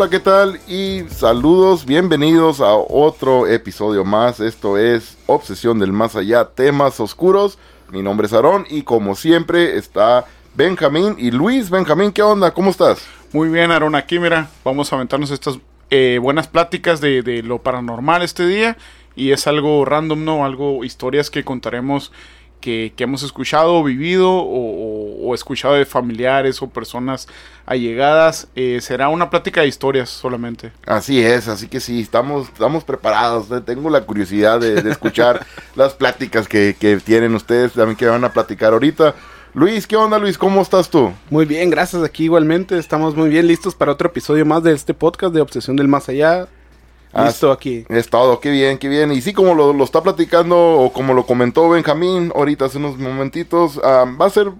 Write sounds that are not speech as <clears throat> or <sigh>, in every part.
Hola, ¿qué tal? Y saludos, bienvenidos a otro episodio más. Esto es Obsesión del Más Allá, temas oscuros. Mi nombre es Aarón y como siempre está Benjamín y Luis. Benjamín, ¿qué onda? ¿Cómo estás? Muy bien, Aarón, aquí mira, vamos a aventarnos estas eh, buenas pláticas de, de lo paranormal este día. Y es algo random, ¿no? Algo, historias que contaremos que, hemos escuchado, vivido o, escuchado de familiares o personas allegadas. Eh, será una plática de historias solamente. Así es, así que sí, estamos, estamos preparados. Tengo la curiosidad de, escuchar <laughs> las pláticas que, que tienen ustedes, también que van a platicar ahorita. Luis, ¿qué onda Luis? ¿Cómo estás tú? Muy bien, gracias. Aquí igualmente estamos muy bien listos para otro episodio más de este podcast de Obsesión del Más Allá. Listo aquí. Es todo, qué bien, qué bien. Y sí, como lo, está platicando o como lo comentó Benjamín ahorita hace unos momentitos, ah, va a ser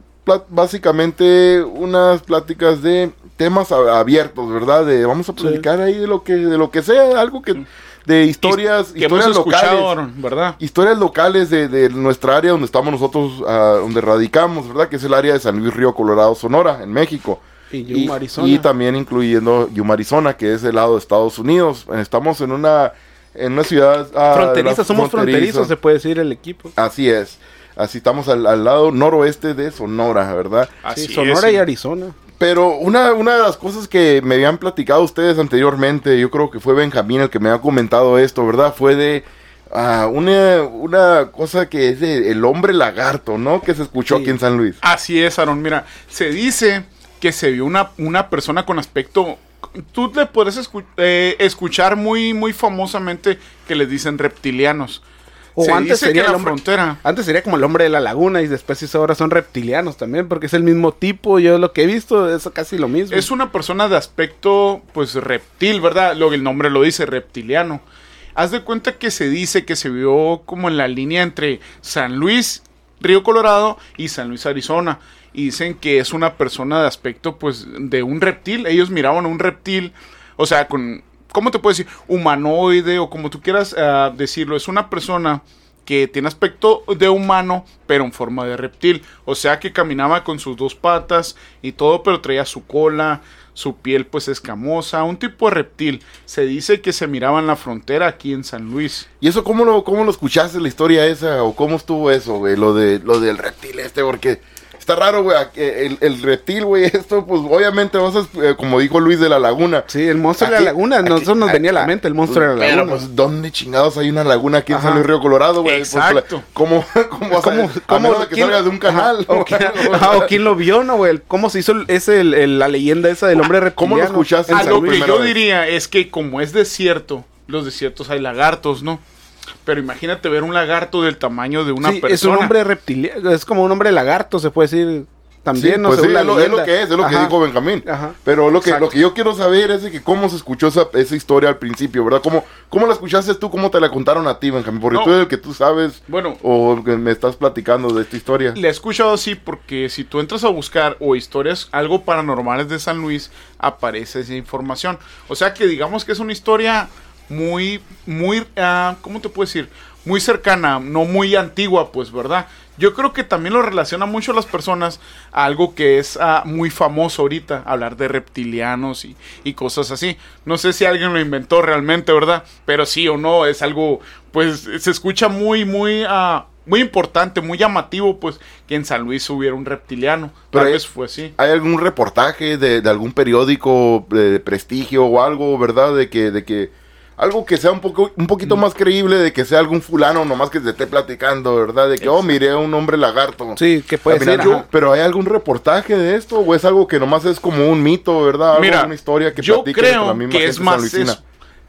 básicamente unas pláticas de temas abiertos, ¿verdad? De, vamos a platicar ahí de lo que de lo que sea, algo que de historias, historias locales, ¿verdad? Historias locales de, nuestra área donde estamos nosotros, ah, donde radicamos, ¿verdad? Que es el área de San Luis Río Colorado, Sonora, en México. Y, también incluyendo Yuma, Arizona, que es el lado de Estados Unidos. Estamos en una, en una ciudad... Ah, fronteriza, somos fronterizos, se puede decir el equipo. Así es. Así estamos al, lado noroeste de Sonora, ¿verdad? Así Sonora y Arizona. Pero una, una de las cosas que me habían platicado ustedes anteriormente, yo creo que fue Benjamín el que me ha comentado esto, ¿verdad? Fue de ah, una, una cosa que es de el hombre lagarto, ¿no? Que se escuchó aquí en San Luis. Así es, Aaron. Mira, se dice que se vio una, una persona con aspecto tú le puedes eh, escuchar muy, muy famosamente que les dicen reptilianos. O antes sería la frontera. Antes sería como el hombre de la laguna y después ahora son reptilianos también, porque es el mismo tipo. Yo lo que he visto es casi lo mismo. Es una persona de aspecto, pues reptil, ¿verdad? Lo que el nombre lo dice, reptiliano. Haz de cuenta que se dice que se vio como en la línea entre San Luis, Río Colorado y San Luis, Arizona y dicen que es una persona de aspecto pues de un reptil. Ellos miraban a un reptil, o sea, con, ¿cómo te puedo decir? Humanoide o como tú quieras ah, decirlo. Es una persona que tiene aspecto de humano, pero en forma de reptil. O sea que caminaba con sus dos patas y todo, pero traía su cola, su piel pues escamosa, un tipo de reptil. Se dice que se miraba en la frontera aquí en San Luis. ¿Y eso cómo lo, cómo lo escuchaste la historia esa? ¿O cómo estuvo eso, güey? Lo, de, lo del reptil este, porque está raro, güey. El, el, reptil, güey, <laughs> esto, pues obviamente vas a, eh, como dijo Luis de la Laguna. Sí, el monstruo de la laguna. Nosotros nos venía a la mente el monstruo de la laguna. Pero, pues, ¿dónde chingados hay una laguna aquí en San Luis Río Colorado, güey? Pues, Exacto. ¿Cómo, <laughs> cómo, cómo, cómo que salga de un canal? <laughs> O, quién, lo vio, ¿no, güey? ¿Cómo se hizo ese, la leyenda esa del hombre reptiliano? ¿Cómo lo escuchaste? A lo que yo diría es que como es desierto, los desiertos hay lagartos, ¿no? Pero imagínate ver un lagarto del tamaño de una persona. Es un hombre reptiliano, es como un hombre lagarto, se puede decir. También, no pues es, lo, que es, es lo que dijo Benjamín. Pero lo que, lo que yo quiero saber es de que cómo se escuchó esa, esa historia al principio, ¿verdad? ¿Cómo, ¿Cómo la escuchaste tú? ¿Cómo te la contaron a ti, Benjamín? Porque tú eres el que tú sabes bueno, o que me estás platicando de esta historia. Le he escuchado así porque si tú entras a buscar o historias algo paranormales de San Luis, aparece esa información. O sea que digamos que es una historia muy, muy, uh, ¿cómo te puedo decir? Muy cercana, no muy antigua, pues, ¿verdad? Yo creo que también lo relaciona mucho a las personas a algo que es ah, muy famoso ahorita, hablar de reptilianos y, cosas así. No sé si alguien lo inventó realmente, ¿verdad? Pero sí o no, es algo, pues se escucha muy, muy... Uh, muy importante, muy llamativo, pues, que en San Luis hubiera un reptiliano. Pero Tal vez fue así. ¿Hay algún reportaje de, de algún periódico de, prestigio o algo, verdad? De que, de que algo que sea un poco un poquito más creíble de que sea algún fulano nomás que se esté platicando, ¿verdad? De que, oh, miré a un hombre lagarto. Sí, que puede ser. pero ¿hay algún reportaje de esto? ¿O es algo que nomás es como un mito, ¿verdad? Mira, una historia que yo creo que es más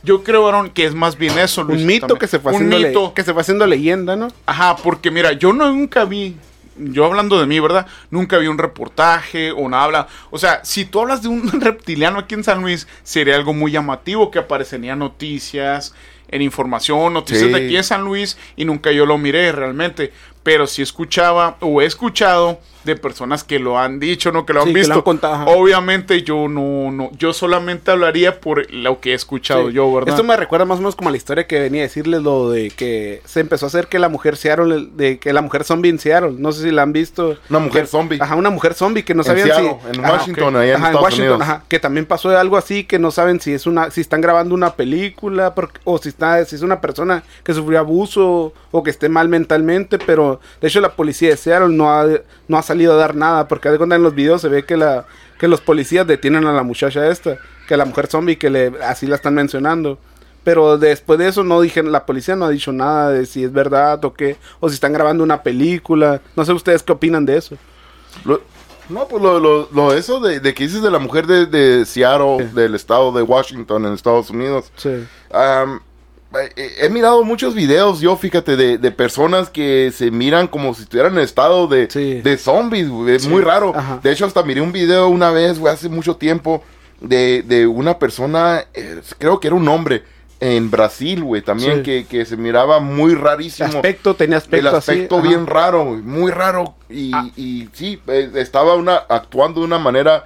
Yo creo, Aaron, que es más bien eso, Un mito que se fue haciendo que se fue haciendo leyenda, ¿no? Ajá, porque mira, yo nunca vi yo hablando de mí, ¿verdad? Nunca vi un reportaje o nada. Habla. O sea, si tú hablas de un <laughs> reptiliano aquí en San Luis, sería algo muy llamativo que aparecería noticias, en información, noticias de aquí en San Luis y nunca yo lo miré realmente. Pero si escuchaba o he escuchado de personas que lo han dicho, ¿no? Que lo han visto. Obviamente yo no, no, yo solamente hablaría por lo que he escuchado yo, ¿verdad? Esto me recuerda más o menos como a la historia que venía a decirles lo de que se empezó a hacer que la mujer Seattle, de que la mujer zombie en Seattle, no sé si la han visto. Una mujer zombie. Ajá, una mujer zombie que no sabían si. En Washington, ahí en Estados Washington, Ajá, que también pasó algo así que no saben si es una, si están grabando una película o si está, si es una persona que sufrió abuso o que esté mal mentalmente, pero de hecho la policía de Seattle no ha, no ha salido a dar nada porque de cuenta en los videos se ve que la que los policías detienen a la muchacha esta, que la mujer zombie que le así la están mencionando. Pero después de eso no dije, la policía no ha dicho nada de si es verdad o qué, o si están grabando una película. No sé ustedes qué opinan de eso. no, pues lo, lo, eso de, de, que dices de la mujer de, de Seattle, del estado de Washington en Estados Unidos. Sí. He mirado muchos videos, yo fíjate, de, de, personas que se miran como si estuvieran en estado de, de zombies, Es muy raro. De hecho, hasta miré un video una vez, güey, hace mucho tiempo, de, de una persona, eh, creo que era un hombre, en Brasil, güey, también, que, que, se miraba muy rarísimo. El aspecto, tenía aspecto El aspecto bien raro, muy raro. Y, ah. y sí, eh, estaba una, actuando de una manera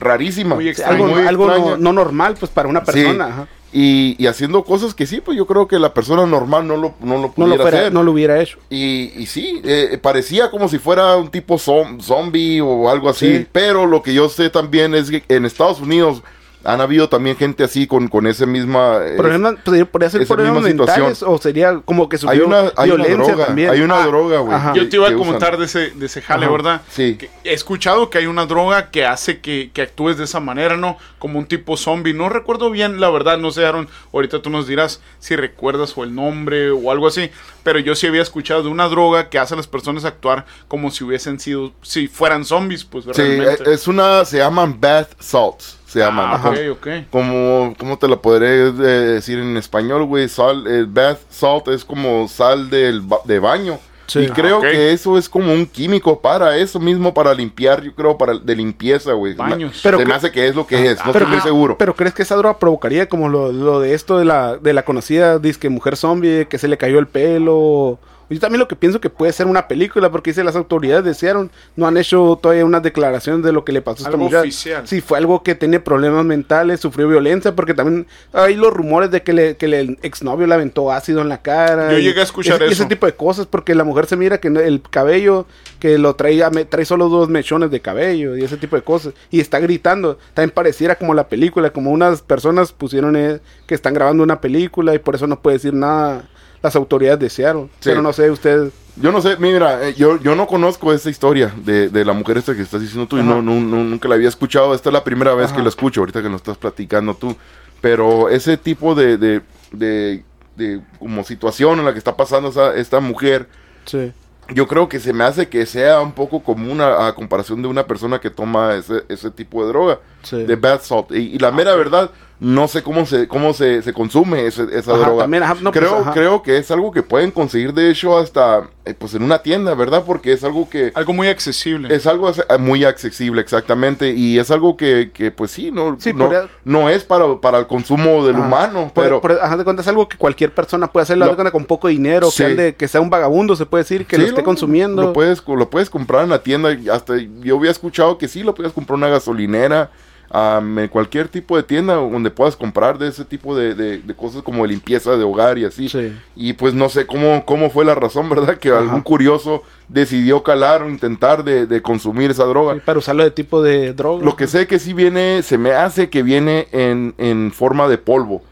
rarísima. Muy algo, algo no, normal, pues, para una persona. Y, haciendo cosas que sí, pues yo creo que la persona normal no lo, no lo pudiera hacer. No lo hubiera hecho. Y, y sí, eh, parecía como si fuera un tipo zombie o algo así. Pero lo que yo sé también es que en Estados Unidos han habido también gente así con, con esa misma eh, problema, podría ser problemas mentales o sería como que hay una, hay una droga, también. Hay una ah, droga, güey. Yo te iba a comentar de ese, de ese jale, ¿verdad? Sí. he escuchado que hay una droga que hace que, que, actúes de esa manera, ¿no? Como un tipo zombie. No recuerdo bien, la verdad, no sé, Aaron. Ahorita tú nos dirás si recuerdas o el nombre o algo así. Pero yo sí había escuchado de una droga que hace a las personas actuar como si hubiesen sido, si fueran zombies, pues Sí, es una, se llaman bath salts se llama. Ah, Como, ¿cómo te lo podré eh, decir en español, güey? Sal, el bath salt es como sal del de baño. Y creo ah, que eso es como un químico para eso mismo, para limpiar, yo creo, para de limpieza, güey. Baños. Pero se me hace que es lo que es, no pero, estoy seguro. Pero ¿crees que esa droga provocaría como lo, lo de esto de la, de la conocida disque mujer zombie, que se le cayó el pelo? Yo también lo que pienso que puede ser una película, porque dice las autoridades desearon, no han hecho todavía unas declaraciones de lo que le pasó a esta mujer. Oficial. Sí, fue algo que tiene problemas mentales, sufrió violencia, porque también hay los rumores de que, le, que el exnovio le aventó ácido en la cara. Yo llegué a escuchar eso. Ese tipo de cosas, porque la mujer se mira que el cabello, que lo traía, trae solo dos mechones de cabello y ese tipo de cosas. Y está gritando. También pareciera como la película, como unas personas pusieron eh, que están grabando una película y por eso no puede decir nada las autoridades desearon. Pero no sé, usted... Yo no sé, mira, eh, yo, yo no conozco esa historia de, de la mujer esta que estás diciendo tú y no, no, nunca la había escuchado. Esta es la primera vez que la escucho, ahorita que nos estás platicando tú. Pero ese tipo de, de, de, de como situación en la que está pasando esa, esta mujer, sí. yo creo que se me hace que sea un poco común a, comparación de una persona que toma ese, ese tipo de droga, de bath salt. Y, la mera verdad no sé cómo se cómo se, se consume esa droga. Pues, creo, creo que es algo que pueden conseguir de hecho hasta eh, pues en una tienda, ¿verdad? Porque es algo que... Algo muy accesible. Es algo eh, muy accesible, exactamente. Y es algo que, que pues sí, no, no, es para, para el consumo del humano, pero... Por, de cuenta es algo que cualquier persona puede hacer, lo, con poco dinero, que, que sea un vagabundo, se puede decir, que lo esté consumiendo. Lo puedes, lo puedes comprar en la tienda, hasta yo había escuchado que sí, lo puedes comprar en una gasolinera en cualquier tipo de tienda donde puedas comprar de ese tipo de, cosas como limpieza de hogar y así. Y pues no sé cómo, cómo fue la razón, <laughs> ¿verdad? Que algún curioso decidió calar o intentar de, consumir esa droga. para usarlo de tipo de droga. Lo que sé que sí viene, se me hace que viene en, en forma de polvo.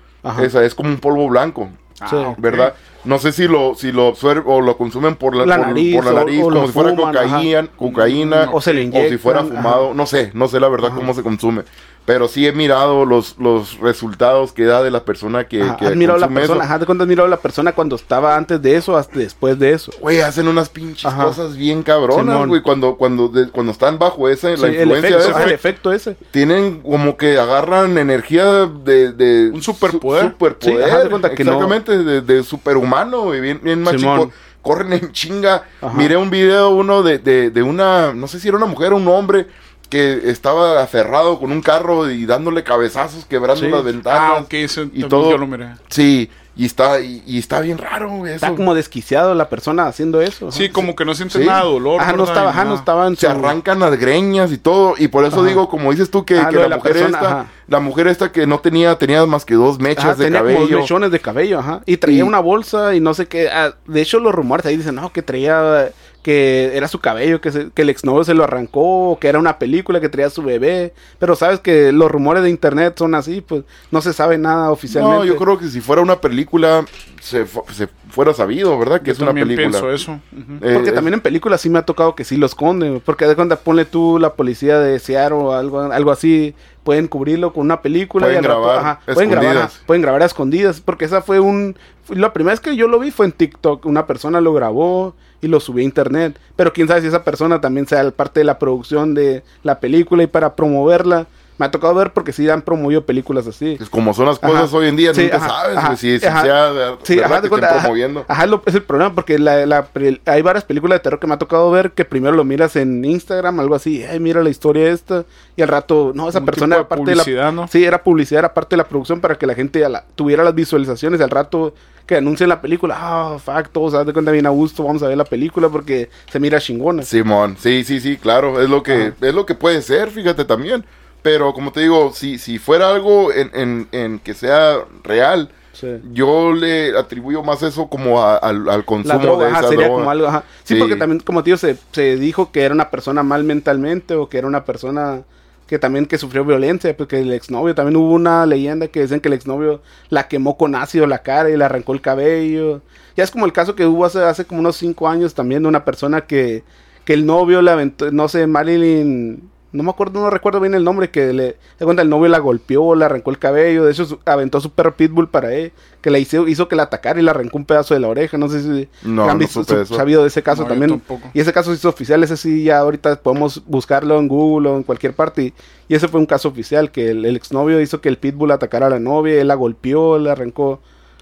Esa es como un polvo blanco. Ah, ¿Verdad? No sé si lo, si lo absorben o lo consumen por la, nariz, por, la nariz como si fuera cocaína, cocaína o, si fuera fumado, no sé, no sé la verdad cómo se consume. Pero sí he mirado los, los resultados que da de la persona que, que ¿Has mirado la persona? Ajá, ¿de cuándo has mirado la persona cuando estaba antes de eso hasta después de eso? Güey, hacen unas pinches cosas bien cabronas, güey. Cuando, cuando, cuando están bajo esa, la influencia el efecto, de ese, el efecto ese. Tienen como que agarran energía de... de Un superpoder. superpoder. exactamente, de, de, superhumano, güey. Bien, bien machico corren en chinga. Miré un video uno de, de, de, una, no sé si era una mujer o un hombre, que estaba aferrado con un carro y dándole cabezazos, quebrando las ventanas. Ah, y todo. Yo lo miré. Sí, Y está, y, y está bien raro. Está Eso. como desquiciado la persona haciendo eso. Sí, como que no sientes Sí. nada de dolor. Ajá, no estaba, ajá, no nada. estaba en se su- arrancan las greñas y todo. Y por eso Ajá. digo, como dices tú, que, Ah, que la mujer persona, esta, ajá. la mujer esta que no tenía, tenía más que dos mechas Ajá, de tenía como cabello. dos mechones de cabello, ajá. Y traía Y- una bolsa y no sé qué. ah, de hecho, los rumores ahí dicen, no, que traía, que era su cabello, que, se- que el exnovio se lo arrancó, que era una película, que traía a su bebé. Pero sabes que los rumores de internet son así, pues no se sabe nada oficialmente. No, yo creo que si fuera una película, se, fu- se fuera sabido, ¿verdad? Que Yo es una también película. pienso eso. Eh, Porque es- también en películas sí me ha tocado que sí lo esconden. Porque de cuando ponle tú la policía de Seattle o algo, algo así, pueden cubrirlo con una película. Pueden y al rato- grabar pueden grabar, ajá, pueden grabar a escondidas. Porque esa fue un... La primera vez que yo lo vi fue en TikTok. Una persona lo grabó y lo subió a internet. Pero quién sabe si esa persona también sea parte de la producción de la película y para promoverla. Me ha tocado ver porque sí han promovido películas así. Pues como son las cosas Ajá. hoy en día, Sí, nunca ajá, sabes ajá, si, si ajá. sea de, Sí, verdad ajá, que de cuenta, estén promoviendo. Ajá, lo- es el problema porque la, la pre- hay varias películas de terror que me ha tocado ver que primero lo miras en Instagram, algo así, ay, mira la historia esta, y al rato, no, esa Un persona tipo era parte de la... publicidad, ¿no? Sí, era publicidad, era parte de la producción para que la gente la- tuviera las visualizaciones, al rato que anuncien la película, ah, fuck, todos, haz de cuenta bien a gusto, vamos a ver la película porque se mira chingona. Simón, sí, sí, sí, claro, es lo que, Ajá. es lo que puede ser, fíjate también. Pero como te digo, si, si fuera algo en, en, en que sea real, Sí. yo le atribuyo más eso como a- al, La consumo droga, de ajá, esa sería droga. como algo, ajá. Sí, Sí. porque también, como te digo, se, se dijo que era una persona mal mentalmente o que era una persona que también que sufrió violencia, porque el exnovio, también hubo una leyenda que dicen que el exnovio la quemó con ácido la cara y le arrancó el cabello. Ya es como el caso que hubo hace, hace como unos cinco años también de una persona que, que el novio le aventó, no sé, Marilyn, no me acuerdo, no recuerdo bien el nombre, que le, de cuenta el novio la golpeó, le arrancó el cabello, de hecho su- aventó su perro pitbull para él, que le hizo, hizo que la atacara y le arrancó un pedazo de la oreja, no sé si No, han no visto- su- eso. sabido de ese caso No, también. Y ese caso es oficial, ese sí ya ahorita podemos buscarlo en Google o en cualquier parte. Y, y ese fue un caso oficial, que el, el exnovio hizo que el pitbull atacara a la novia, él la golpeó, le arrancó,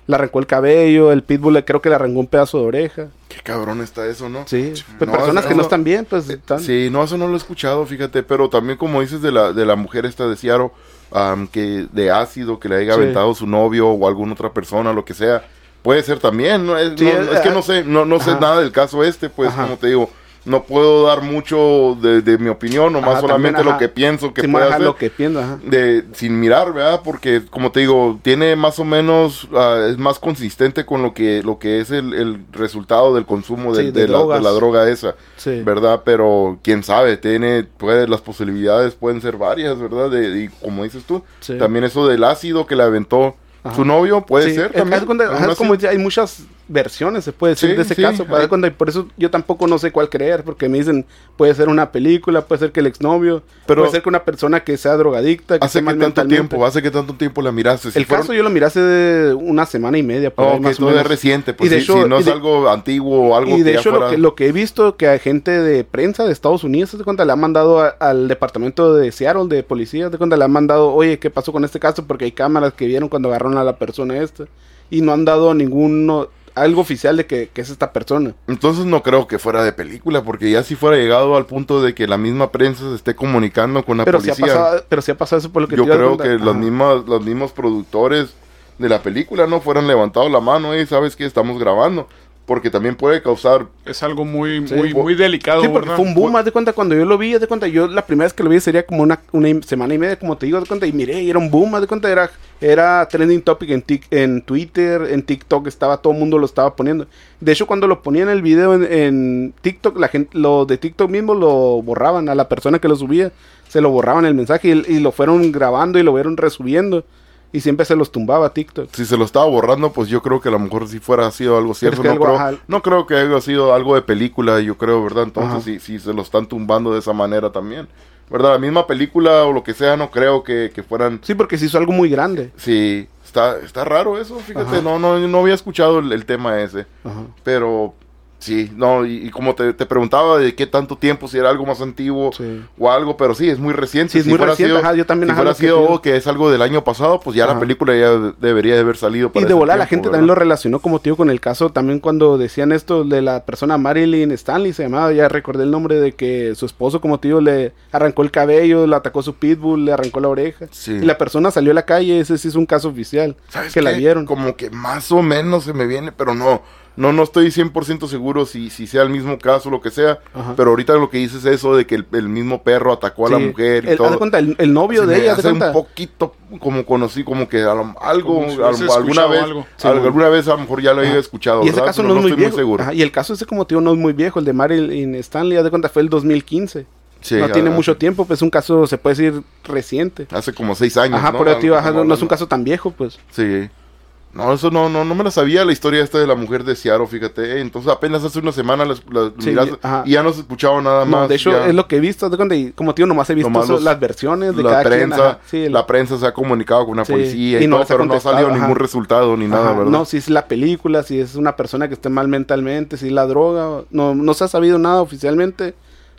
le arrancó el cabello, el pitbull le- creo que le arrancó un pedazo de oreja. Qué cabrón está eso, ¿no? Sí, pues No, personas eso que no están bien, pues están... Sí, no, eso no lo he escuchado, fíjate, pero también como dices de la, de la mujer esta de Seattle, am, que de ácido, que le haya Sí. aventado su novio o alguna otra persona, lo que sea, puede ser también, ¿no? Es, Sí, no- eh, es que ah, no sé, no, no sé ajá. nada del caso este, pues Ajá. como te digo, no puedo dar mucho de, de mi opinión, nomás Ajá, solamente también, lo que pienso que Sí, puede hacer. lo que pienso, ajá. De, sin mirar, ¿verdad? Porque, como te digo, tiene más o menos, ah, es más consistente con lo que, lo que es el, el resultado del consumo de, Sí, de de la, droga esa. Sí. ¿verdad? Pero quién sabe, tiene, puede, las posibilidades pueden ser varias, ¿verdad? De, y como dices tú, también eso del ácido que le aventó Ajá. su novio, puede Sí, ser es- también. ajá, es así. como hay muchas versiones, se puede decir, Sí, de ese sí, caso. de hay- cuenta, y por eso yo tampoco no sé cuál creer, porque me dicen, puede ser una película, puede ser que el exnovio, Pero- puede ser que una persona que sea drogadicta, que ¿Hace mal tanto tiempo? ¿Hace qué tanto tiempo la miraste? Si el fueron- caso yo lo miré hace de una semana y media, por Oh, ahí, más o todo es menos. reciente, pues Y de si, hecho- si no es de- algo antiguo o algo Y de que hecho, lo que, lo que he visto que a gente de prensa de Estados Unidos, ¿te das cuenta? Le han mandado a- al departamento de Seattle de policía, ¿te cuenta? Le han mandado, oye, ¿qué pasó con este caso? Porque hay cámaras que vieron cuando agarraron a la persona esta. Y no han dado ninguno, algo oficial de que, que es esta persona. Entonces no creo que fuera de película, porque ya si fuera llegado al punto de que la misma prensa se esté comunicando con la Pero si, ha policía. pasado, pero si ha pasado eso por lo que yo te creo que los mismos, los mismos productores de la película no fueran levantado la mano y sabes que estamos grabando. Porque también puede causar Es algo muy, Sí, muy, muy delicado, Sí, porque ¿verdad? fue un boom, haz de cuenta, cuando yo lo vi, haz de cuenta, yo la primera vez que lo vi sería como una, una semana y media, como te digo, haz de cuenta, y miré, y era un boom, haz de cuenta, era, era trending topic en, tic- en Twitter, en TikTok, estaba, todo el mundo lo estaba poniendo. De hecho, cuando lo ponían el video en, en TikTok, la gente, lo de TikTok mismo lo borraban a la persona que lo subía, se lo borraban el mensaje y, y lo fueron grabando y lo fueron resubiendo, y siempre se los tumbaba TikTok. si se lo estaba borrando, pues yo creo que a lo mejor si fuera sido algo cierto. No, algo, creo, ajá. no creo que haya sido algo de película, yo creo, ¿verdad? Entonces, si, si se lo están tumbando de esa manera también, ¿verdad? La misma película o lo que sea, no creo que, que fueran. Sí, porque se hizo algo muy grande. Sí, está, está raro eso, fíjate. Ajá. No, no, no había escuchado el, el tema ese. Ajá. Pero Sí, no, y, y como te, te preguntaba de qué tanto tiempo, si era algo más antiguo Sí. o algo, pero sí, es muy reciente. Sí, es Si muy reciente, sido- ajá, yo también, Si fuera que sido pienso. que es algo del año pasado, pues ya la película ya de- debería de haber salido. Y para de ese volar, la gente también lo relacionó como tío con el caso también cuando decían esto de la persona Marilyn Stanley, se llamaba, ya recordé el nombre de que su esposo como tío le arrancó el cabello, le atacó su pitbull, le arrancó la oreja. Sí. Y la persona salió a la calle, ese sí es un caso oficial, ¿Sabes que la vieron. Como que más o menos se me viene, pero no. No, no estoy 100% seguro si, si sea el mismo caso o lo que sea. Ajá. Pero ahorita lo que dices es eso de que el, el mismo perro atacó a la mujer y el, todo. cuenta, el, el novio Se de ella, hace un cuenta. poquito como conocí, como que a lo- algo, Como si a alguna vez, algo. Sí, alguna vez a lo mejor ya lo había escuchado, Y ese ¿verdad? caso Pero no es muy estoy viejo. seguro. Ajá, y el caso ese como tío no es muy viejo, el de Marilyn Stanley, haz de cuenta, fue el 2015. Sí, no tiene mucho tiempo, pues es un caso, se puede decir, reciente. Hace como seis años, Ajá, ¿no? por eso, tío, no, no es un caso tan viejo, pues. Sí. No, eso no, no, no me la sabía la historia esta de la mujer de Seattle, fíjate. Entonces apenas hace una semana la, la Sí, miraste y ya no se escuchaba nada No, más. de hecho, ya es lo que he visto, de como tío, nomás he visto Nomás los- las versiones de la cada quien. prensa, ajá, sí, el- la prensa se ha comunicado con la Sí, policía y, y no todo, pero no ha salido ajá. ningún resultado ni nada, ¿verdad? No, si es la película, si es una persona que esté mal mentalmente, si es la droga, no, no se ha sabido nada oficialmente.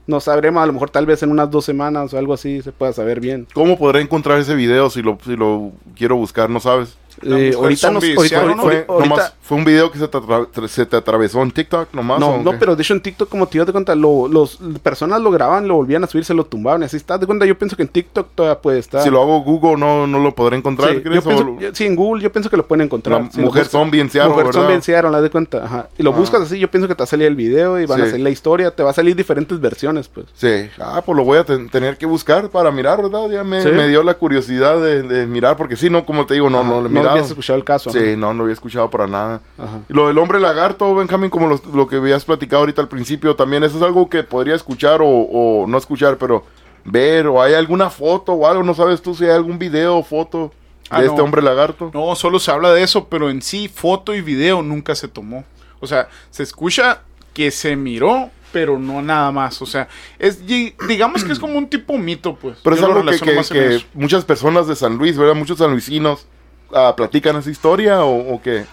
No sabremos, a lo mejor tal vez en unas dos semanas o algo así se pueda saber bien. ¿Cómo podré encontrar ese video si lo, si lo quiero buscar? ¿No sabes? La Eh, ahorita no zombie ahorita, ¿no? Fue, ahorita- ahorita- nomás- fue un video que se te, se te atravesó en TikTok nomás. no, ¿o no, pero de hecho en TikTok como te cuenta, lo, los personas lo graban, lo volvían a subir, se lo tumbaban y así está. De cuenta, yo pienso que en TikTok todavía puede estar. Si lo hago Google no, no lo podré encontrar, Sí, ¿crees? yo pienso- O lo- yo- sí, en Google yo pienso que lo pueden encontrar. La Si mujer zombie en Seattle, Mujer zombie en Seattle, haz de cuenta. Ajá. Y lo Ah. buscas así, yo pienso que te va a salir el video y van a hacer la historia, te va a salir diferentes versiones, pues. Sí, ah, pues lo voy a ten- tener que buscar para mirar, ¿verdad? Ya me, dio la curiosidad de, de mirar, porque sí, no, como te digo, no, Ajá, no lo he no habías escuchado el caso. Sí, no, no había escuchado para nada. Ajá. Y lo del hombre lagarto, Benjamín, como lo, lo que habías platicado ahorita al principio, también eso es algo que podría escuchar o, o no escuchar, pero ver, o hay alguna foto o algo, no sabes tú si hay algún video o foto de Ah, este hombre lagarto. No, solo se habla de eso, pero en sí, foto y video nunca se tomó. O sea, se escucha que se miró, pero no nada más. O sea, es digamos que es como un tipo mito, pues. Pero es Yo algo que, muchas personas de San Luis, ¿verdad? Muchos sanluisinos ah, platican esa historia o, o qué.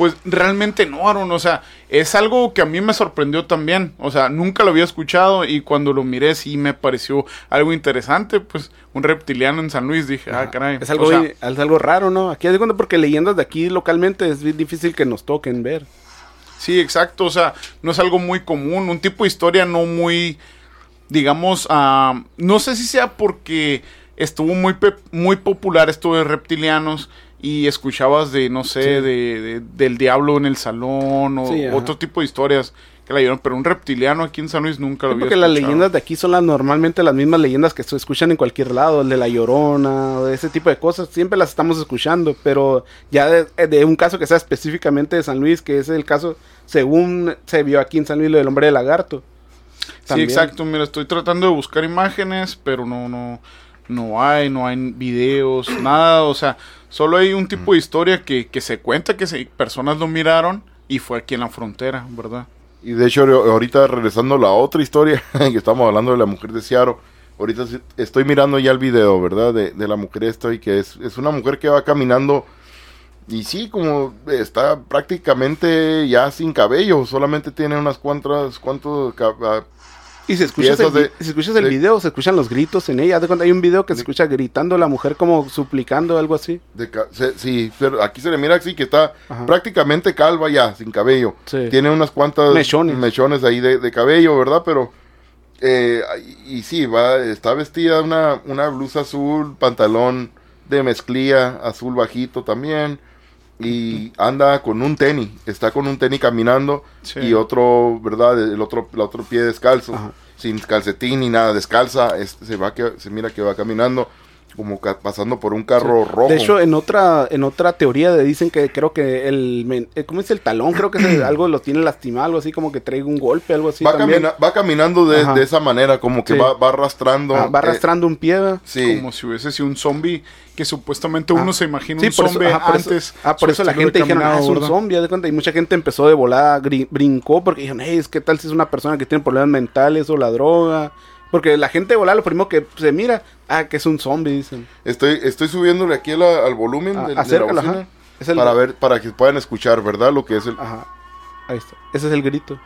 Pues realmente no, Aaron. O sea, es algo que a mí me sorprendió también. O sea, nunca lo había escuchado y cuando lo miré sí me pareció algo interesante. Pues un reptiliano en San Luis. Dije, ah, caray. Es algo, O sea, es algo raro, ¿no? Aquí porque leyendas de aquí localmente es bien difícil que nos toquen ver. Sí, exacto. O sea, no es algo muy común. Un tipo de historia no muy, digamos, ah, no sé si sea porque estuvo muy, pe- muy popular esto de reptilianos y escuchabas de, no sé, Sí. de, de- del diablo en el salón o Sí, otro tipo de historias que la dieron. Pero un reptiliano aquí en San Luis nunca lo Sí, había porque las escuchado. leyendas de aquí son las normalmente las mismas leyendas que se escuchan en cualquier lado, el de la llorona, de ese tipo de cosas, siempre las estamos escuchando, pero ya de, de un caso que sea específicamente de San Luis, que es el caso según se vio aquí en San Luis lo del hombre de lagarto. Sí, exacto. Mira, estoy tratando de buscar imágenes, pero no, no, no hay, no hay videos, nada. O sea, solo hay un tipo de historia que, que se cuenta que se, personas lo miraron y fue aquí en la frontera, ¿verdad? Y de hecho, ahor- ahorita regresando a la otra historia, <laughs> que estamos hablando de la mujer de Seattle, ahorita estoy mirando ya el video, ¿verdad? De, de la mujer esta y que es, es una mujer que va caminando y sí, como está prácticamente ya sin cabello, solamente tiene unas cuantas, cuantos, Y si escuchas, el, de- si escuchas el de- video, se escuchan los gritos en ella. De cuenta, hay un video que se escucha gritando la mujer como suplicando algo así. de ca- se- sí, pero aquí se le mira así que está Ajá. prácticamente calva ya, sin cabello. Sí. Tiene unas cuantas Mechones. mechones ahí de, cabello, ¿verdad? Pero, eh, y, y sí, va, está vestida una, una blusa azul, pantalón de mezclilla, azul bajito también. Y anda con un tenis, está con un tenis caminando Sí. y otro, ¿verdad? El otro, el otro pie descalzo, Ajá. sin calcetín ni nada, descalza, es- se va que, se mira que va caminando como pasando por un carro rojo. De hecho, en otra, en otra teoría de- dicen que creo que el, men- eh, ¿cómo es el talón? Creo que es el- <clears throat> algo lo tiene lastimado, algo así como que trae un golpe, algo así. va, también. camina- va caminando de, esa manera, como que Sí. va, va arrastrando. Ah, va eh, arrastrando un pie. Como si hubiese sido un zombie que supuestamente Ah. uno se imagina Sí, un zombie antes. ah, por eso la gente dijeron, ah, es un zombie, de cuenta. Y mucha gente empezó de volada, brincó, porque dijeron, hey, es que tal si es una persona que tiene problemas mentales o la droga. Porque la gente de volada lo primero que se mira, ah, que es un zombie, dicen. Estoy, estoy subiéndole aquí la- al volumen Ah, de, de la acércalo, bocina ajá. Es el- para ver, para que puedan escuchar, ¿verdad? Lo que es el. Ajá. Ahí está. Ese es el grito.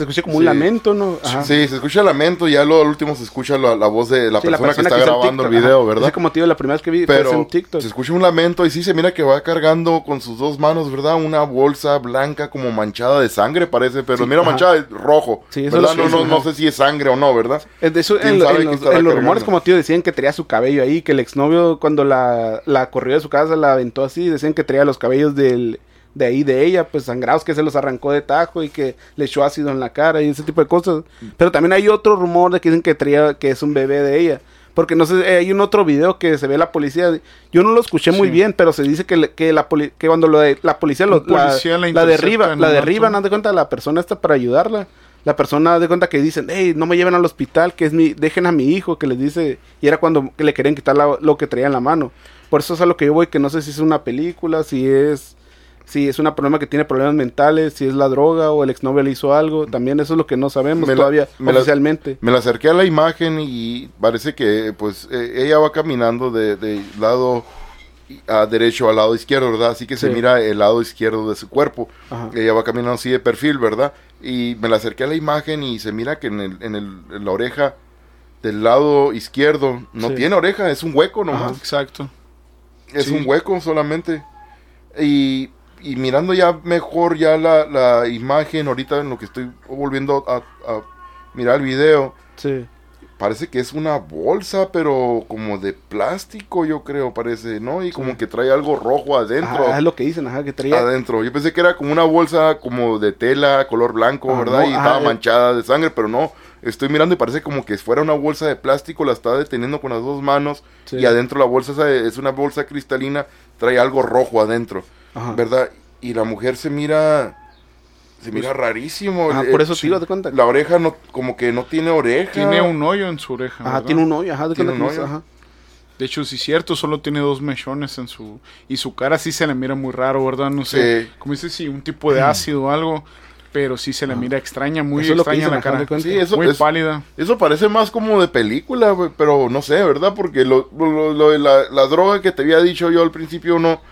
Se escucha como un Sí. lamento, ¿no? Ajá. Sí, se escucha el lamento y ya lo, al último se escucha la, la voz de la Sí, persona, que está hizo grabando el video, ajá. ¿verdad? Ese como digo, la primera vez que vi Pero en TikTok. se escucha un lamento y sí se mira que va cargando con sus dos manos, ¿verdad? Una bolsa blanca como manchada de sangre parece, pero Sí, mira ajá. manchada de rojo, Sí, eso ¿verdad? es- No, no, no sé si es sangre o no, ¿verdad? Es de eso, ¿Quién en, lo- en los, en los rumores, como tío, decían que traía su cabello ahí, que el exnovio cuando la, la corrió de su casa la aventó así, decían que traía los cabellos del, de ahí de ella, pues sangrados, que se los arrancó de tajo y que le echó ácido en la cara y ese tipo de cosas. Pero también hay otro rumor de que dicen que traía, que es un bebé de ella. Porque no sé, hay un otro video que se ve la policía. Yo no lo escuché muy Sí. bien, pero se dice que, le- que, la, poli- que cuando lo de- la policía, lo, policía la derriba, la derriban, haz de cuenta, la persona está para ayudarla. La persona de cuenta que dicen, hey, no me lleven al hospital, que es mi, dejen a mi hijo, que les dice, y era cuando le querían quitar la- lo que traía en la mano. Por eso es a lo que yo voy, que no sé si es una película, si es, si es una problema que tiene problemas mentales, si es la droga o el exnovio le hizo algo, también eso es lo que no sabemos Me todavía la- oficialmente. Me la acerqué a la imagen y parece que pues eh, ella va caminando de, de lado a derecho al lado izquierdo, ¿verdad? Así que se mira el lado izquierdo de su cuerpo. Ajá. Ella va caminando así de perfil, ¿verdad? Y me la acerqué a la imagen y se mira que en, el, en, el, en la oreja del lado izquierdo no Sí. tiene oreja, es un hueco nomás. Exacto. Es Sí. un hueco solamente. Y, y mirando ya mejor ya la, la imagen, ahorita en lo que estoy volviendo a, a mirar el video, Sí. parece que es una bolsa, pero como de plástico, yo creo, parece, ¿no? Y como Sí. que trae algo rojo adentro. Ajá, es lo que dicen, ajá, que traía. Adentro. Yo pensé que era como una bolsa como de tela, color blanco, Ah, ¿verdad? no, y ajá, estaba eh. manchada de sangre, pero no. Estoy mirando y parece como que fuera una bolsa de plástico, la está deteniendo con las dos manos. Sí. Y adentro la bolsa es una bolsa cristalina, trae algo rojo adentro, Ajá. ¿verdad? Y la mujer se mira, se mira rarísimo. Pues, por eso sí, de cuenta. La oreja no, como que no tiene oreja. Tiene un hoyo en su oreja. Ajá, ¿verdad? tiene un hoyo, ajá, de Tiene un hoyo. ajá. De hecho, sí es cierto, solo tiene dos mechones en su... Y su cara sí se le mira muy raro, ¿verdad? No sé, Sí. como dices, sí, un tipo de ácido o algo, pero sí se le mira extraña, muy Eso es lo que extraña la cara. de cuenta. Sí, eso muy es- pálida. Eso parece más como de película, güey, pero no sé, ¿verdad? Porque lo, lo- lo de la, la droga que te había dicho yo al principio no...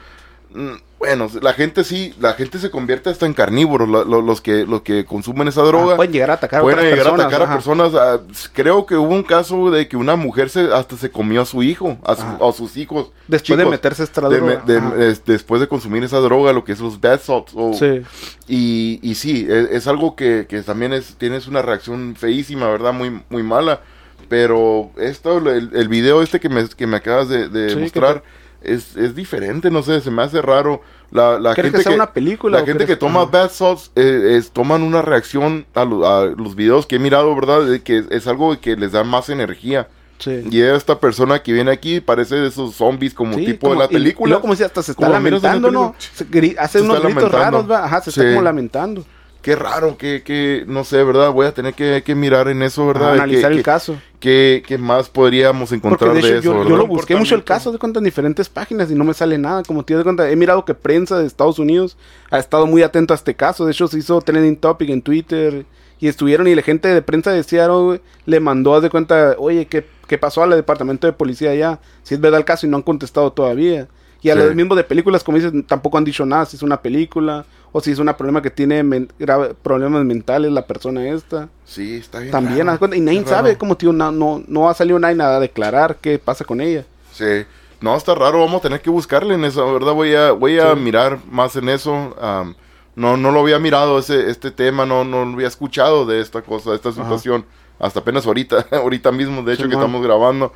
Bueno, la gente sí, la gente se convierte hasta en carnívoros, lo- lo- los que los que consumen esa droga. Ah, pueden llegar a atacar a pueden otras llegar personas. a atacar a personas. ah, creo que hubo un caso de que una mujer se hasta se comió a su hijo, a, su- Ajá. a sus hijos. Después de meterse esta de droga. de- después de consumir esa droga, lo que es los bath salts. o- Sí. y, y sí, es, es algo que, que también es, tienes una reacción feísima, ¿verdad? Muy, muy mala. Pero esto, el, el video este que me, que me acabas de, de Sí, ¿qué mostrar es, es diferente, no sé, se me hace raro. La, la ¿Crees gente que sea que, una película la gente crees- que toma Ajá. bath salts eh, es, toman una reacción a, lo- a los videos que he mirado, ¿verdad? De que es algo que les da más energía. Sí. Y esta persona que viene aquí parece de esos zombies como Sí, tipo como- de la y- y película. luego como si hasta se está Como lamentando, ¿no? película. Hace unos gritos raros, ¿va? Ajá, se Sí. está como lamentando. Qué raro, que, que, no sé, ¿verdad? Voy a tener que, que mirar en eso, ¿verdad? Ajá, analizar ¿Qué- el caso. qué, más podríamos encontrar de de, hecho eso, yo, lo busqué mucho el caso de cuenta en diferentes páginas y no me sale nada. Como te das cuenta, he mirado que prensa de Estados Unidos ha estado muy atento a este caso. De hecho, se hizo trending topic en Twitter y estuvieron y la gente de prensa de Seattle le mandó a de cuenta, oye, ¿qué, ¿qué pasó al departamento de policía allá? Si es verdad el caso y no han contestado todavía. Y a Sí. los mismos de películas, como dices, tampoco han dicho nada si es una película o si es un problema que tiene men- grave- problemas mentales la persona esta. Sí, está bien. También, raro. y nadie sabe, como tío, no, no, no ha salido nadie nada a declarar qué pasa con ella. Sí. No, está raro, vamos a tener que buscarle en eso, ¿verdad? Voy a, voy a Sí. mirar más en eso. am, no, no lo había mirado ese, este tema, no, no lo había escuchado de esta cosa, de esta situación. Hasta apenas ahorita, <laughs> ahorita mismo, de hecho, que estamos grabando.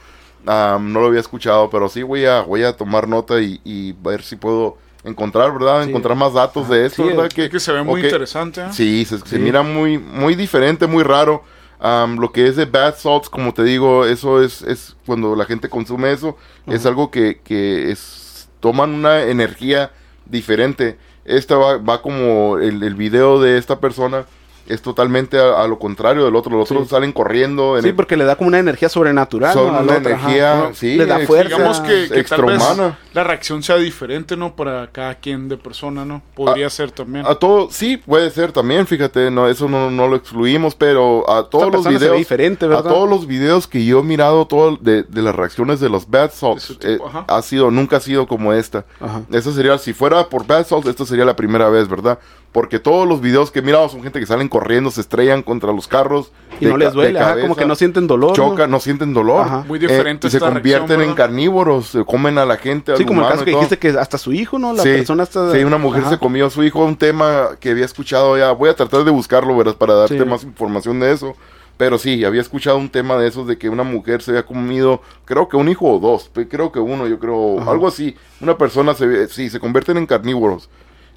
Am, no lo había escuchado, pero sí voy a, voy a tomar nota y, y ver si puedo encontrar, ¿verdad? Sí. Encontrar más datos de eso, Sí, ¿verdad? es Que, que se ve muy interesante. ¿eh? Sí, se, mira muy, muy diferente, muy raro. Am, lo que es de bath salts, como te digo, eso es, es cuando la gente consume eso, es algo que, que es, toman una energía diferente. Esta va, va como el, el video de esta persona, es totalmente a, a lo contrario del otro. Los otros salen corriendo. En Sí, el- porque le da como una energía sobrenatural. Son ¿no? Al una energía, Bueno, sí, Le da fuerza. Digamos que, que tal vez la reacción sea diferente, ¿no? Para cada quien de persona, ¿no? Podría ser también. A todo, sí, puede ser también, fíjate, no, eso no, no lo excluimos, pero a todos los videos, diferente, a todos los videos que yo he mirado, todo de, de las reacciones de los Bad Salts, eh, ajá. ha sido, nunca ha sido como esta. Ajá. Esta sería, si fuera por Bad Salts, esta sería la primera vez, ¿verdad? Porque todos los videos que he mirado son gente que salen corriendo, se estrellan contra los carros. Y no les ca- duele, ajá, como que no sienten dolor. Chocan, no sienten dolor. Ajá. Muy diferente Eh, y se convierten reacción, en carnívoros, se comen a la gente. Sí, al como el caso que todo. dijiste que hasta su hijo, ¿no? La sí, persona hasta... sí, una mujer Ajá. se comió a su hijo, un tema que había escuchado ya. Voy a tratar de buscarlo, ¿verdad? Para darte Sí. más información de eso. Pero sí, había escuchado un tema de esos de que una mujer se había comido, creo que un hijo o dos, creo que uno, yo creo, Ajá. algo así. Una persona se ve- sí, se convierten en carnívoros.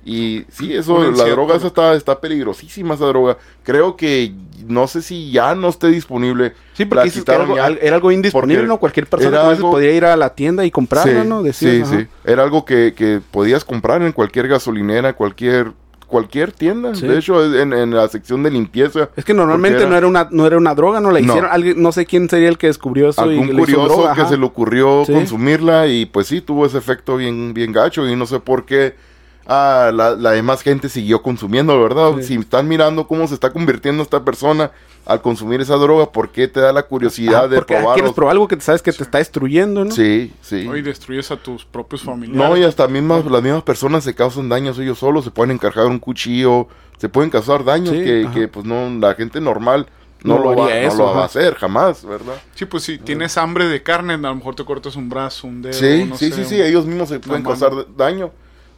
Y sí, eso, la droga ¿no? esa está, está peligrosísima, esa droga. Creo que no sé si ya no esté disponible. Sí, porque era algo, ya. era algo indisponible, ¿no? Cualquier persona algo- podía ir a la tienda y comprarla, sí, ¿no? sí, ajá. sí. Era algo que, que podías comprar en cualquier gasolinera, cualquier cualquier tienda. Sí. De hecho, en, en la sección de limpieza. Es que normalmente no era una no era una droga, no la No. hicieron. Alguien, no sé quién sería el que descubrió eso y algún hizo curioso droga, que ajá. se le ocurrió Sí. consumirla y pues sí, tuvo ese efecto bien, bien gacho y no sé por qué ah, la, la demás gente siguió consumiendo, ¿verdad? Sí. Si están mirando cómo se está convirtiendo esta persona al consumir esa droga, ¿por qué te da la curiosidad Ah, de porque ah, quieres probar algo que te sabes que te está destruyendo, ¿no? Sí, sí. ¿no? Y destruyes a tus propios familiares. No, y hasta mismas, las mismas personas se causan daños ellos solos, se pueden encargar un cuchillo, se pueden causar daños Sí, que, pues no, la gente normal no, No lo, va, haría no eso, lo va a hacer jamás, ¿verdad? Sí, pues si tienes hambre de carne, a lo mejor te cortas un brazo, un dedo, Sí, no sí, sé, sí, un- sí, ellos mismos se pueden mano. causar daño.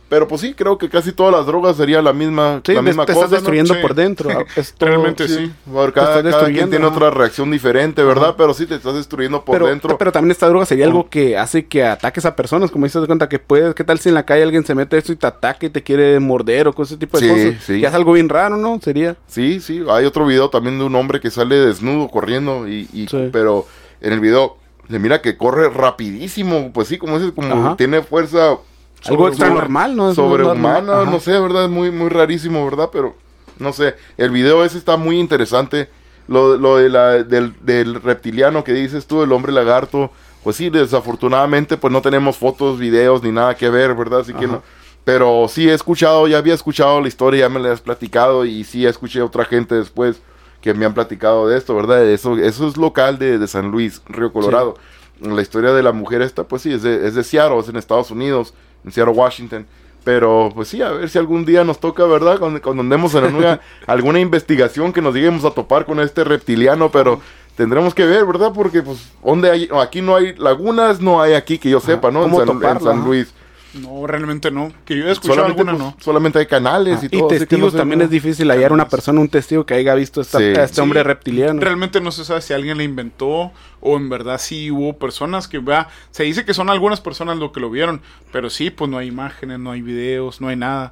Pero pues sí, creo que casi todas las drogas sería la misma, Sí, la misma te cosa. estás destruyendo por dentro. ah, es <laughs> todo- Realmente sí. Bueno, cada, cada quien tiene otra reacción diferente, ¿verdad? Pero sí te estás destruyendo por pero, dentro. pero también esta droga sería algo que hace que ataques a personas, como dices de cuenta que puedes, ¿qué tal si en la calle alguien se mete esto y te ataca y te quiere morder o cosas ese tipo de cosas? sí. Que es algo bien raro, ¿no? Sería. Sí, sí, hay otro video también de un hombre que sale desnudo corriendo y, y- Sí. pero en el video se mira que corre rapidísimo, pues sí, como dices, como Ajá. tiene fuerza Algo extra normal, ¿no? Sobrehumana, no sé, verdad, es muy muy rarísimo, ¿verdad? Pero no sé, el video ese está muy interesante. Lo, lo de la, del, del reptiliano que dices tú, el hombre lagarto, pues sí, desafortunadamente pues no tenemos fotos, videos ni nada que ver, ¿verdad? Así que no. Pero sí he escuchado, ya había escuchado la historia, ya me la has platicado y sí escuché a otra gente después que me han platicado de esto, ¿verdad? Eso, eso es local de, de San Luis, Río Colorado. La historia de la mujer esta, pues sí, es de, es de Seattle, es en Estados Unidos, en Seattle, Washington. Pero pues sí, a ver si algún día nos toca, ¿verdad? Cuando, cuando andemos en alguna, <laughs> alguna investigación que nos lleguemos a topar con este reptiliano, pero tendremos que ver, ¿verdad? Porque pues, ¿dónde hay? aquí no hay lagunas, no hay aquí que yo sepa, ¿no? En ¿cómo San, en ajá? No, realmente no. Que yo he escuchado Solamente, alguna, pues, no. solamente hay canales Ah, y y todo. no testigos sé, también ¿no? es difícil hallar una persona, un testigo que haya visto esta- Sí. a este Sí, hombre reptiliano. Realmente no se sabe si alguien la inventó o en verdad sí hubo personas que vea. Se dice que son algunas personas lo que lo vieron, pero sí, pues no hay imágenes, no hay videos, no hay nada.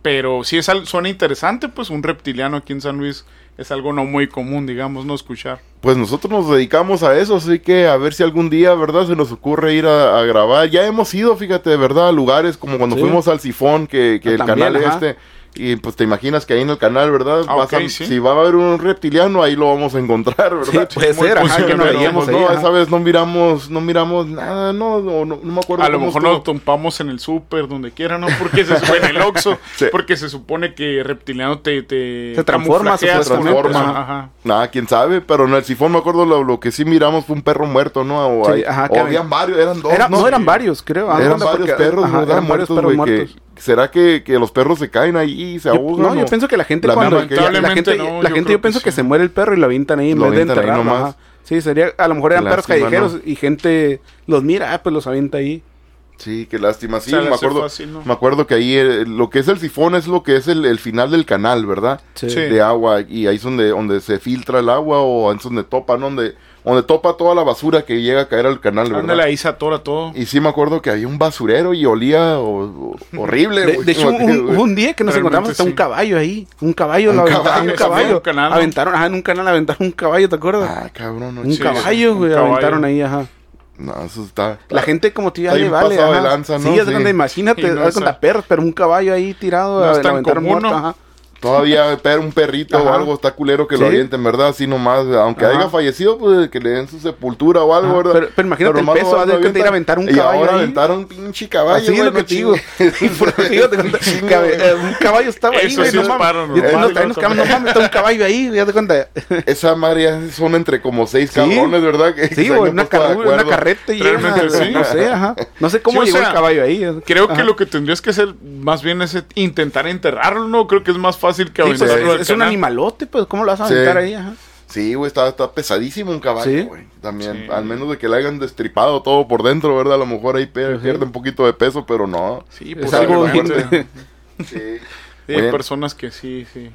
Pero sí es suena interesante, pues un reptiliano aquí en San Luis es algo no muy común, digamos, no escuchar. Pues nosotros nos dedicamos a eso, así que a ver si algún día, ¿verdad? Se nos ocurre ir a, a grabar. Ya hemos ido, fíjate, de verdad, a lugares como cuando Sí. fuimos al Sifón, que, que Ah, el también, canal ajá. este. Y pues te imaginas que ahí en el canal, ¿verdad? Ah, a- sí. Si va a haber un reptiliano, ahí lo vamos a encontrar, ¿verdad? Sí, puede Muy ser, ajá, que nos pero, veíamos Pues ahí, no, esa vez no miramos, no miramos nada, no, no, no, no me acuerdo. A lo mejor nos tompamos en el súper, donde quiera, ¿no? Porque se supone en el Oxxo, <laughs> Sí. porque se supone que reptiliano te, te Se transforma, supuestamente, transforma, ajá. Nada, quién sabe, pero en el sifón me acuerdo lo, lo que sí miramos fue un perro muerto, ¿no? O, Sí, hay- ajá, o que habían varios, eran dos, Era- ¿no? no, eran varios, creo. Eran no, varios perros, eran varios Muertos, perros muertos. ¿Será que, que los perros se caen ahí y se ahogan? no, yo pienso que la gente La cuando que- la, gente, no, la yo gente yo pienso que sí. se muere el perro y lo avientan ahí en Lo vez de avientan ahí nomás. Sí, sería a lo mejor eran perros callejeros ¿no? y gente los mira, ah, pues los avienta ahí. Sí, qué lástima. Sí, me acuerdo, fácil, ¿no? me acuerdo que ahí eh, lo que es el sifón es lo que es el, el final del canal, ¿verdad? Sí. De agua y ahí es donde, donde se filtra el agua o es donde topa, ¿no? Donde, donde topa toda la basura que llega a caer al canal, ¿verdad? Ándale, ahí se atora todo. Y sí me acuerdo que había un basurero y olía o- o- horrible. De, güey. de hecho, <laughs> un, un- hubo un día que nos Realmente encontramos hasta sí. un caballo ahí. Un caballo, Un lo aventaron, caballo, un caballo. canal, ¿no? Aventaron, ajá, en un canal aventaron un caballo, ¿te acuerdas? Ah, cabrón. no, un sí. caballo, güey, caballo. aventaron ahí, ajá. No, eso está... La gente como tú ya le vale, de lanza, ¿no? Sí, de Sí. cuenta, imagínate, no es- cuenta perros, pero un caballo ahí tirado, No es tan común, muerto, ¿no? ajá. Todavía <laughs> un perrito o algo está culero que Sí. lo avienten, ¿verdad? Así nomás, aunque Ajá. haya fallecido, pues que le den su sepultura o algo, Ajá, ¿verdad? pero- pero imagínate el nomás peso, haz de cuenta ir a aventar un Y caballo ahora ahí. aventaron un pinche caballo, Así es lo que te digo. <laughs> Y eh, un caballo estaba ahí, güey. sí no es mames. Y ¿no? mames, está un caballo ahí, ya te cuenta. <laughs> Esa madre ya son entre como seis cabrones, ¿verdad? Que Sí, güey, una, carreta y no sé, ajá. No sé cómo llegó el caballo ahí. Creo que lo que tendrías que hacer más bien es intentar enterrarlo, ¿no? Creo que es más fácil que Sí, pues, aventarlo es, al es un animalote, pues, ¿cómo lo vas a Sí. aventar ahí? Ajá. Sí, güey, está, está pesadísimo un caballo, Sí. güey. También, Sí. al menos de que le hayan destripado todo por dentro, ¿verdad? A lo mejor ahí pierde un poquito de peso, pero no. Sí, Es pues algo imagínate. Sí. <laughs> Sí, hay personas que sí, sí.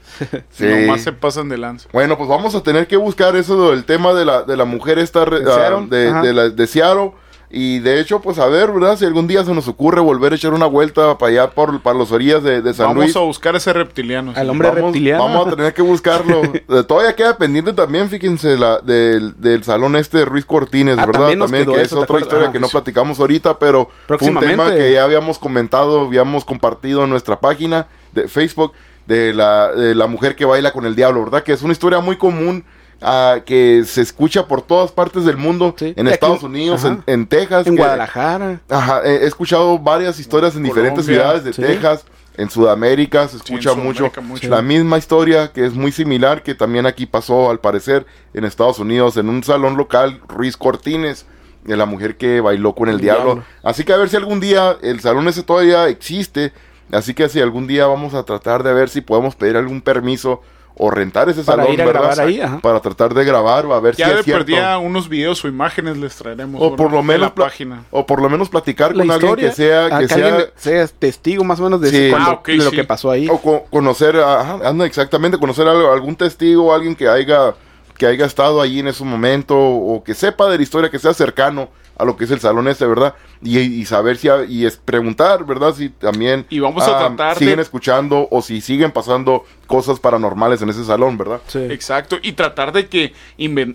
Sí. Nomás se pasan de lanza. Bueno, pues vamos a tener que buscar eso del tema de la, de la mujer esta re- ¿De ah, de, de la- de Seattle. Y de hecho, pues a ver, ¿verdad? Si algún día se nos ocurre volver a echar una vuelta para allá, por, para las orillas de, de San Vamos Luis. a buscar ese reptiliano. sí. Al hombre vamos, reptiliano. vamos a tener que buscarlo. <laughs> Eh, Todavía queda pendiente también, fíjense, la, del, del salón este de Ruiz Cortines, Ah, ¿verdad? también que es eso, ¿te otra historia Ajá. que no platicamos ahorita, pero fue un tema que ya habíamos comentado, habíamos compartido en nuestra página de Facebook de la, de la mujer que baila con el diablo, ¿verdad? Que es una historia muy común. Que se escucha por todas partes del mundo, Sí. en Estados Unidos, en, Texas. En que- Guadalajara. Ajá, he he escuchado varias historias en diferentes Colombia, ciudades de sí. Texas, en Sudamérica, se Sí, escucha mucho, la misma historia que es muy similar que también aquí pasó al parecer en Estados Unidos en un salón local, Ruiz Cortines, de la mujer que bailó con el, El diablo. diablo. Así que a ver si algún día el salón ese todavía existe, así que si algún día vamos a tratar de ver si podemos pedir algún permiso o rentar ese Para salón, ir a ¿verdad? grabar ahí, ajá. Para tratar de grabar o a ver Ya si es cierto. perdida unos videos o imágenes les traeremos. O ¿no? por lo menos la página. O por lo menos platicar La con alguien historia. que sea, que sea alguien sea testigo más o menos de, Sí. cuando- Ah, de lo sí. que pasó ahí. O co- conocer, ajá, anda, exactamente, conocer a algún testigo, alguien que haya, que haya estado allí en ese momento, o que sepa de la historia, que sea cercano a lo que es el salón ese, ¿verdad? Y, y saber si, y es preguntar, ¿verdad? Si también Y vamos a ah, tratar siguen de- escuchando o si siguen pasando cosas paranormales en ese salón, ¿verdad? Sí. Exacto, y tratar de que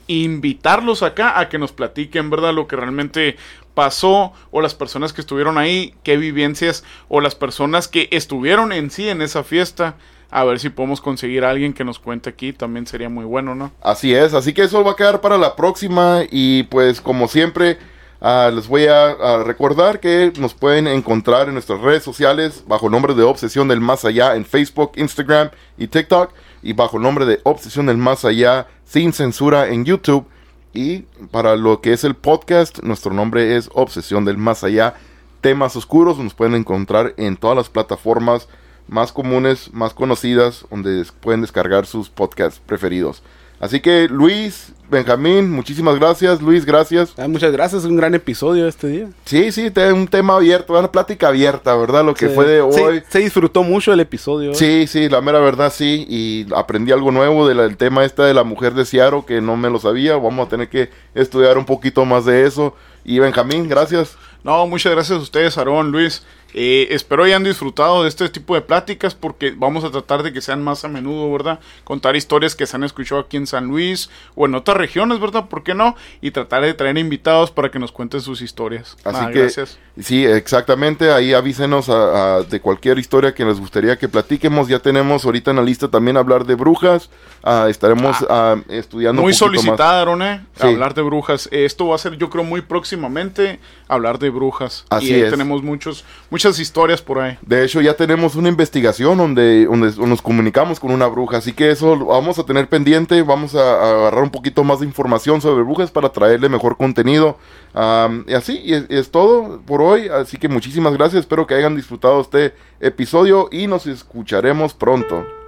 invitarlos acá a que nos platiquen, ¿verdad? Lo que realmente pasó, o las personas que estuvieron ahí, qué vivencias, o las personas que estuvieron en sí en esa fiesta. A ver si podemos conseguir a alguien que nos cuente aquí, también sería muy bueno, ¿no? Así es, así que eso va a quedar para la próxima y pues como siempre ah, les voy a, a recordar que nos pueden encontrar en nuestras redes sociales bajo el nombre de Obsesión del Más Allá en Facebook, Instagram y TikTok y bajo el nombre de Obsesión del Más Allá sin censura en YouTube y para lo que es el podcast nuestro nombre es Obsesión del Más Allá temas oscuros nos pueden encontrar en todas las plataformas más comunes, más conocidas, donde pueden descargar sus podcasts preferidos. Así que Luis, Benjamín, muchísimas gracias. Luis, gracias. Ah, muchas gracias, un gran episodio este día. Sí, sí, te- un tema abierto, una plática abierta, ¿verdad? Lo que Sí. fue de Sí, hoy. se disfrutó mucho el episodio. hoy. Sí, sí, la mera verdad sí, y aprendí algo nuevo del el tema este de la mujer de Seattle que no me lo sabía, vamos a tener que estudiar un poquito más de eso. Y Benjamín, gracias. No, muchas gracias a ustedes, Aarón, Luis. Eh, espero hayan disfrutado de este tipo de pláticas porque vamos a tratar de que sean más a menudo, ¿verdad? Contar historias que se han escuchado aquí en San Luis o en otras regiones, ¿verdad? ¿Por qué no? Y tratar de traer invitados para que nos cuenten sus historias. Así Nada, que, gracias. Sí, exactamente, ahí avísenos a- a- de cualquier historia que les gustaría que platiquemos. Ya tenemos ahorita en la lista también hablar de brujas. Ah, estaremos ah, estudiando Muy un más. Aarón, ¿eh? Sí. Hablar de brujas. Esto va a ser, yo creo, muy próximamente hablar de brujas. Así y ahí es. tenemos muchos, muchas historias por ahí. De hecho, ya tenemos una investigación donde, donde nos comunicamos con una bruja, así que eso lo vamos a tener pendiente, vamos a, a agarrar un poquito más de información sobre brujas para traerle mejor contenido. Am, y así, y es, y es todo por hoy, así que muchísimas gracias, espero que hayan disfrutado este episodio y nos escucharemos pronto.